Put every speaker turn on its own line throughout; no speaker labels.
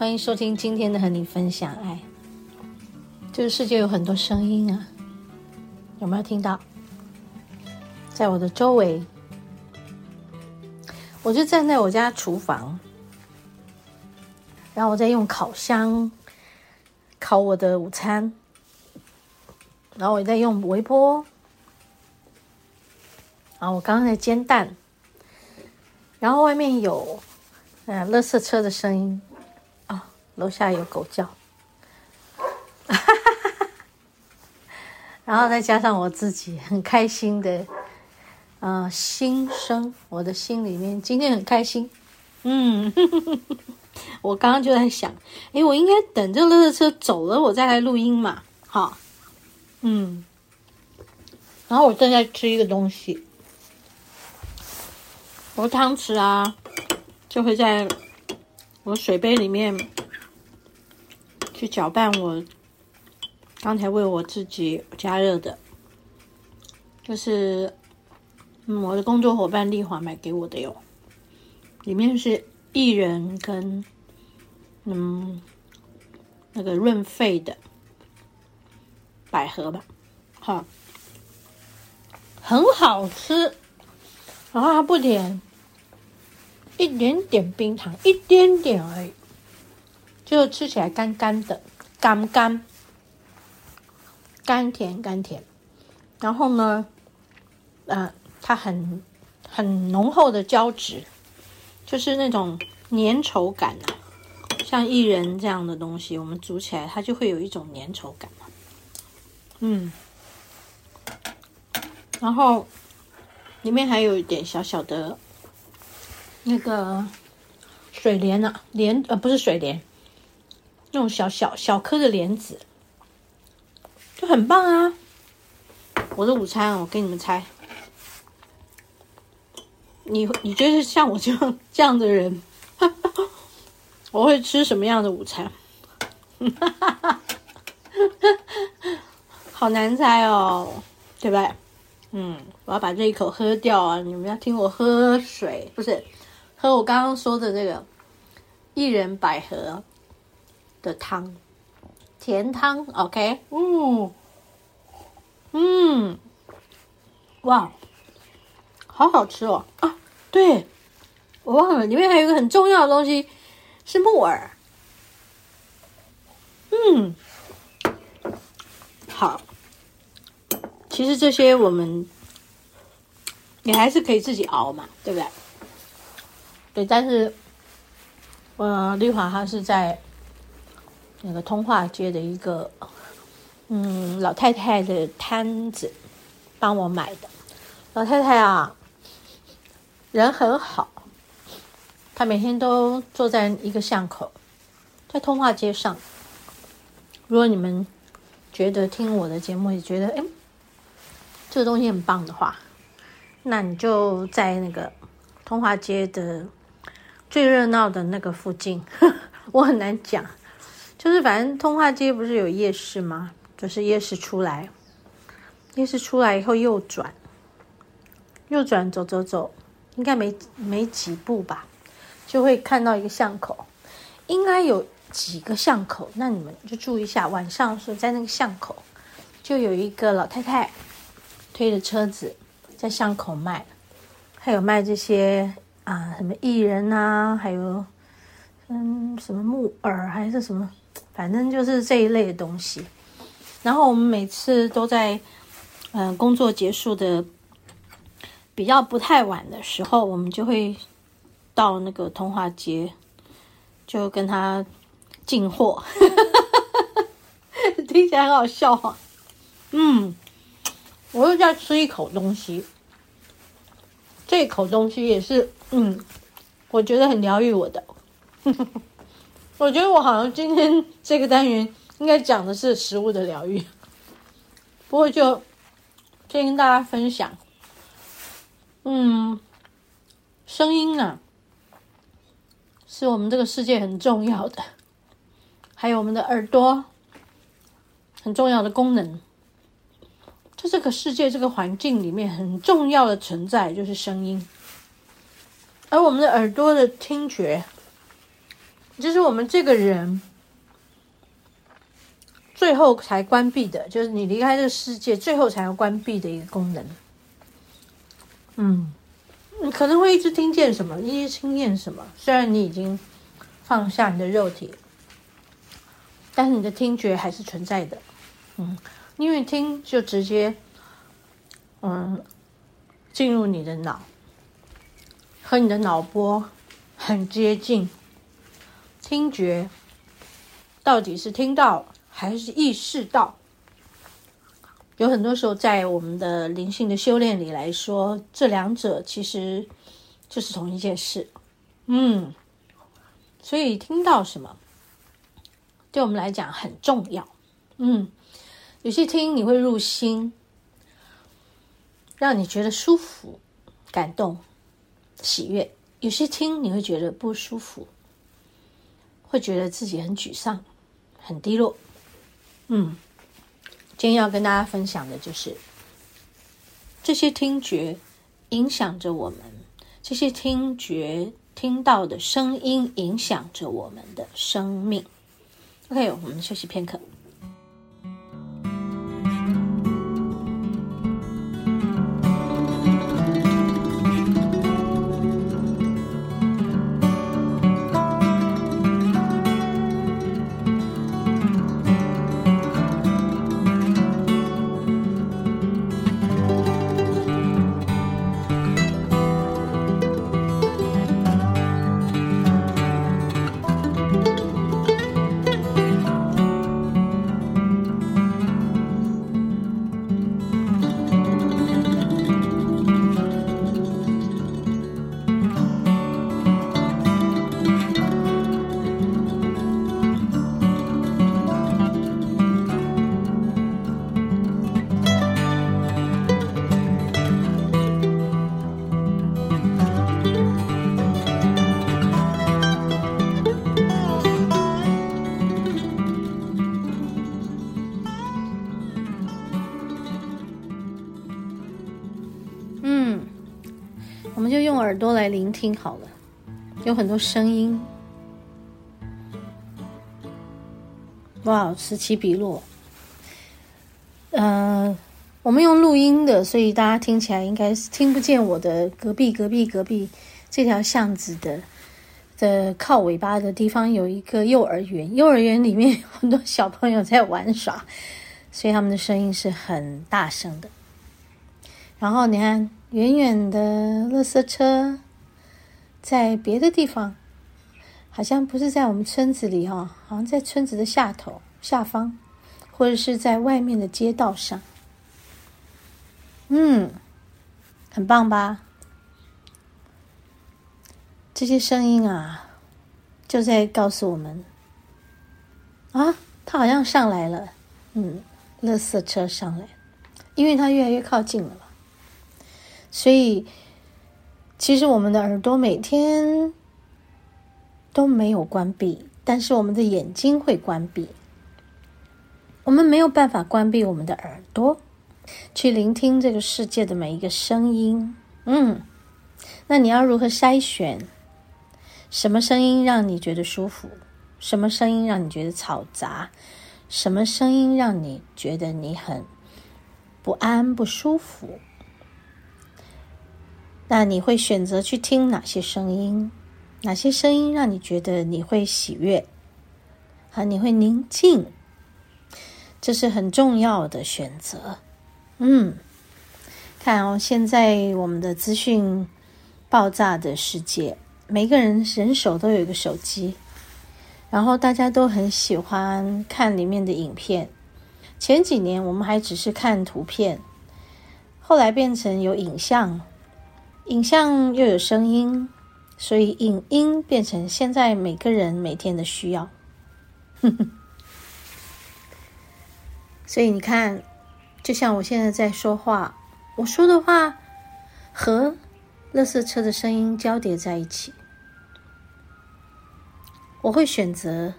欢迎收听今天的和你分享爱。这个世界有很多声音啊，有没有听到？在我的周围，我就站在我家厨房，然后我在用烤箱烤我的午餐，然后我在用微波，然后我刚刚在煎蛋，然后外面有嗯，垃圾车的声音。楼下有狗叫，然后再加上我自己很开心的，呃，心声，我的心里面今天很开心。嗯，我刚刚就在想，诶，我应该等这个垃圾车走了，我再来录音嘛。好，嗯，然后我正在吃一个东西，我汤匙啊，就会在我水杯里面。去搅拌我刚才为我自己加热的，就是嗯，我的工作伙伴丽华买给我的哟，里面是薏仁跟嗯那个润肺的百合吧，好，很好吃，然后它不甜，一点点冰糖，一点点而已。就吃起来干干的，干干，甘甜甘甜。然后呢，呃，它很很浓厚的胶质，就是那种粘稠感啊。像薏仁这样的东西，我们煮起来它就会有一种粘稠感嘛。嗯，然后里面还有一点小小的那个水莲啊，莲呃不是水莲。那种小小小颗的莲子，就很棒啊！我的午餐，我给你们猜，你你觉得像我这样这样的人，我会吃什么样的午餐？好难猜哦，对不对？嗯，我要把这一口喝掉啊！你们要听我喝水，不是喝我刚刚说的这个薏仁百合。的汤，甜汤，OK，嗯，嗯，哇，好好吃哦！啊，对，我忘了，里面还有一个很重要的东西，是木耳。嗯，好，其实这些我们你还是可以自己熬嘛，对不对？对，但是，呃，丽华她是在。那个通化街的一个嗯老太太的摊子帮我买的，老太太啊，人很好，她每天都坐在一个巷口，在通化街上。如果你们觉得听我的节目也觉得哎，这个东西很棒的话，那你就在那个通化街的最热闹的那个附近，呵呵，我很难讲。就是反正通化街不是有夜市吗？就是夜市出来，夜市出来以后右转，右转走走走，应该没没几步吧，就会看到一个巷口，应该有几个巷口，那你们就注意一下，晚上是在那个巷口，就有一个老太太推着车子在巷口卖，还有卖这些啊什么薏仁啊，还有。嗯，什么木耳还是什么，反正就是这一类的东西。然后我们每次都在，嗯、工作结束的比较不太晚的时候，我们就会到那个通化街，就跟他进货，听起来很好笑哈。嗯，我又在吃一口东西，这口东西也是，嗯，我觉得很疗愈我的。我觉得我好像今天这个单元应该讲的是食物的疗愈，不过就先跟大家分享，嗯，声音啊，是我们这个世界很重要的，还有我们的耳朵很重要的功能，在这个世界这个环境里面很重要的存在就是声音，而我们的耳朵的听觉。就是我们这个人最后才关闭的，就是你离开这个世界最后才要关闭的一个功能。嗯，你可能会一直听见什么，一直听见什么。虽然你已经放下你的肉体，但是你的听觉还是存在的。嗯，因为听就直接嗯进入你的脑，和你的脑波很接近。听觉到底是听到还是意识到？有很多时候，在我们的灵性的修炼里来说，这两者其实就是同一件事。嗯，所以听到什么，对我们来讲很重要。嗯，有些听你会入心，让你觉得舒服、感动、喜悦；有些听你会觉得不舒服。会觉得自己很沮丧、很低落。嗯，今天要跟大家分享的就是这些听觉影响着我们，这些听觉听到的声音影响着我们的生命。OK，我们休息片刻。耳朵来聆听好了，有很多声音，哇，此起彼落。呃，我们用录音的，所以大家听起来应该是听不见我的隔壁、隔壁、隔壁这条巷子的的靠尾巴的地方有一个幼儿园，幼儿园里面很多小朋友在玩耍，所以他们的声音是很大声的。然后你看。远远的垃圾车，在别的地方，好像不是在我们村子里哈，好像在村子的下头下方，或者是在外面的街道上。嗯，很棒吧？这些声音啊，就在告诉我们，啊，它好像上来了。嗯，垃圾车上来，因为它越来越靠近了。所以，其实我们的耳朵每天都没有关闭，但是我们的眼睛会关闭。我们没有办法关闭我们的耳朵，去聆听这个世界的每一个声音。嗯，那你要如何筛选？什么声音让你觉得舒服？什么声音让你觉得嘈杂？什么声音让你觉得你很不安、不舒服？那你会选择去听哪些声音？哪些声音让你觉得你会喜悦？啊，你会宁静？这是很重要的选择。嗯，看哦，现在我们的资讯爆炸的世界，每个人人手都有一个手机，然后大家都很喜欢看里面的影片。前几年我们还只是看图片，后来变成有影像，影像又有声音，所以影音变成现在每个人每天的需要。哼哼。所以你看，就像我现在在说话，我说的话和垃圾车的声音交叠在一起，我会选择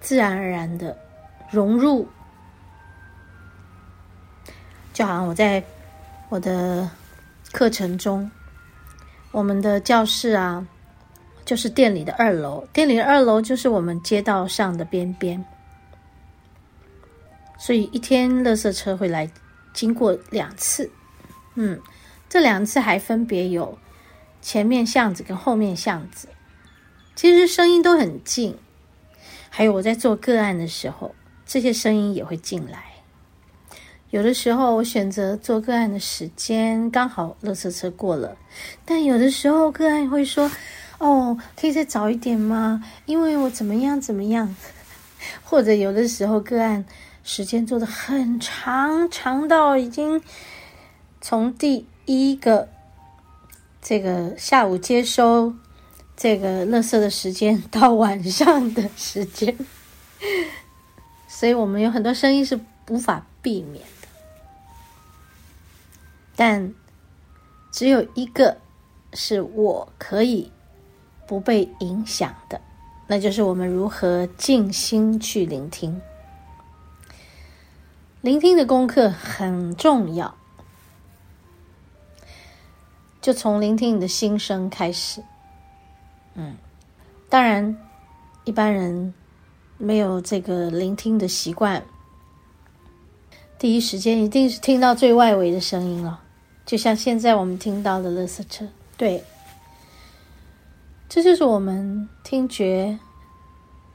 自然而然的融入，就好像我在我的课程中，我们的教室啊，就是店里的二楼，店里的二楼就是我们街道上的边边。所以一天，垃圾车会来经过两次，嗯，这两次还分别有前面巷子跟后面巷子，其实声音都很近。还有我在做个案的时候，这些声音也会进来。有的时候我选择做个案的时间刚好乐色车过了，但有的时候个案会说：“哦，可以再早一点吗？因为我怎么样怎么样。”或者有的时候个案。时间做的很长，长到已经从第一个这个下午接收这个乐色的时间到晚上的时间，所以我们有很多声音是无法避免，但只有一个是我可以不被影响的，那就是我们如何静心去聆听。聆听的功课很重要，就从聆听你的心声开始。嗯，当然，一般人没有这个聆听的习惯，第一时间一定是听到最外围的声音了，就像现在我们听到的垃圾车。对，这就是我们听觉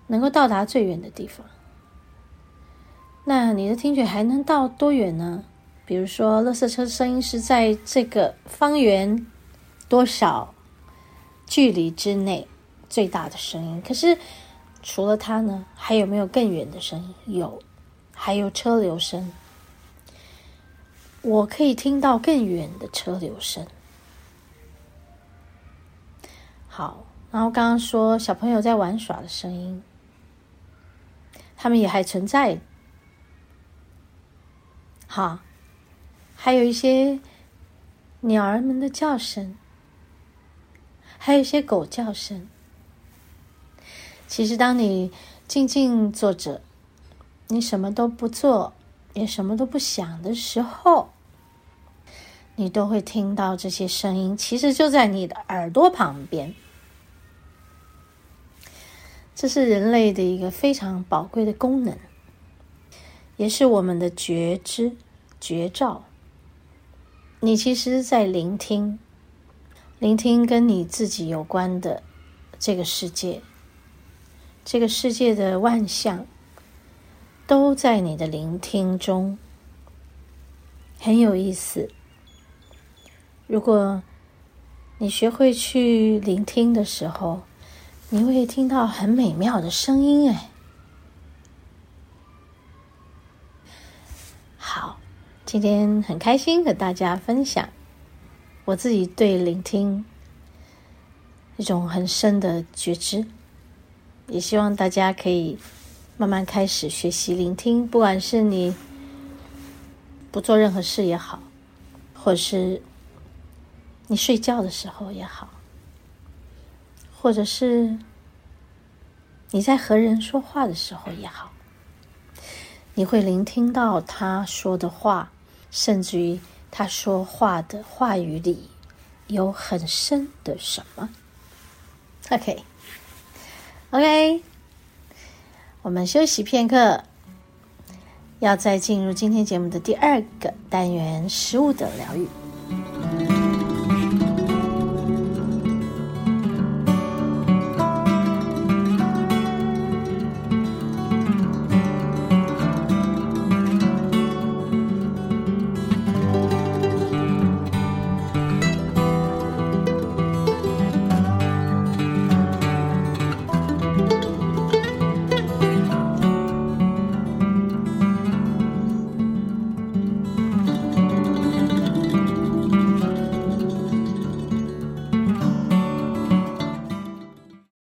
能够到达最远的地方。那你的听觉还能到多远呢？比如说，垃圾车声音是在这个方圆多少距离之内最大的声音。可是除了它呢，还有没有更远的声音？有，还有车流声。我可以听到更远的车流声。好，然后刚刚说小朋友在玩耍的声音，他们也还存在。好，还有一些鸟儿们的叫声，还有一些狗叫声。其实，当你静静坐着，你什么都不做，也什么都不想的时候，你都会听到这些声音。其实就在你的耳朵旁边。这是人类的一个非常宝贵的功能，也是我们的觉知。觉照，你其实，在聆听，聆听跟你自己有关的这个世界，这个世界的万象，都在你的聆听中，很有意思。如果你学会去聆听的时候，你会听到很美妙的声音，哎。好今天很开心和大家分享我自己对聆听一种很深的觉知，也希望大家可以慢慢开始学习聆听，不管是你不做任何事也好，或是你睡觉的时候也好，或者是你在和人说话的时候也好，你会聆听到他说的话。甚至于他说话的话语里有很深的什么？OK，OK，、我们休息片刻，要再进入今天节目的第二个单元——食物的疗愈。